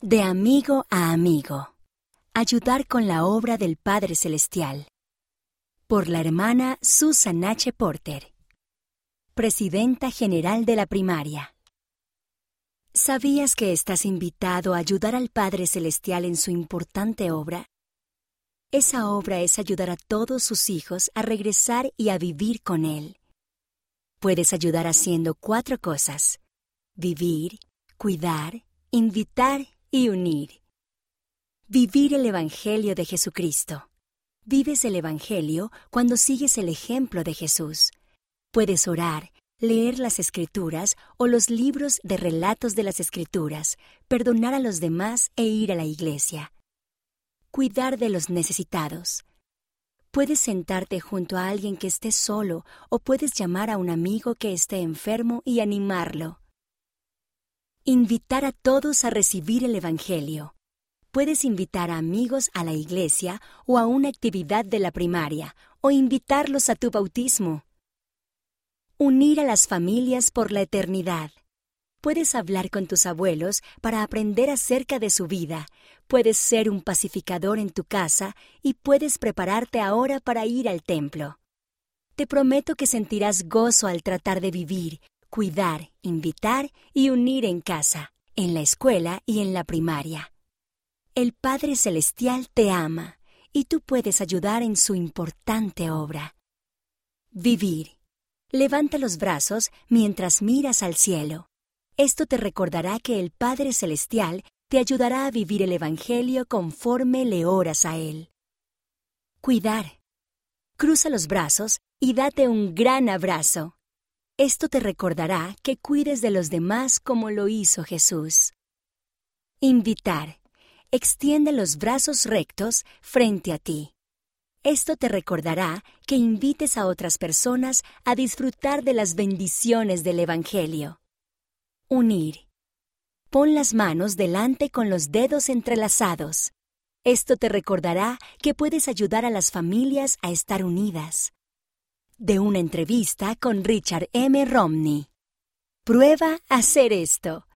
De amigo a amigo. Ayudar con la obra del Padre Celestial. Por la hermana Susan H. Porter. Presidenta General de la Primaria. ¿Sabías que estás invitado a ayudar al Padre Celestial en su importante obra? Esa obra es ayudar a todos sus hijos a regresar y a vivir con Él. Puedes ayudar haciendo cuatro cosas. Vivir, cuidar, invitar y unir. Vivir el Evangelio de Jesucristo. Vives el Evangelio cuando sigues el ejemplo de Jesús. Puedes orar, leer las Escrituras o los libros de relatos de las Escrituras, perdonar a los demás e ir a la iglesia. Cuidar de los necesitados. Puedes sentarte junto a alguien que esté solo o puedes llamar a un amigo que esté enfermo y animarlo. Invitar a todos a recibir el Evangelio. Puedes invitar a amigos a la iglesia o a una actividad de la primaria, o invitarlos a tu bautismo. Unir a las familias por la eternidad. Puedes hablar con tus abuelos para aprender acerca de su vida, puedes ser un pacificador en tu casa y puedes prepararte ahora para ir al templo. Te prometo que sentirás gozo al tratar de vivir, cuidar, invitar y unir en casa, en la escuela y en la primaria. El Padre Celestial te ama y tú puedes ayudar en su importante obra. Vivir. Levanta los brazos mientras miras al cielo. Esto te recordará que el Padre Celestial te ayudará a vivir el Evangelio conforme le oras a Él. Cuidar. Cruza los brazos y date un gran abrazo. Esto te recordará que cuides de los demás como lo hizo Jesús. Invitar. Extiende los brazos rectos frente a ti. Esto te recordará que invites a otras personas a disfrutar de las bendiciones del Evangelio. Unir. Pon las manos delante con los dedos entrelazados. Esto te recordará que puedes ayudar a las familias a estar unidas de una entrevista con Richard M. Romney. Prueba hacer esto.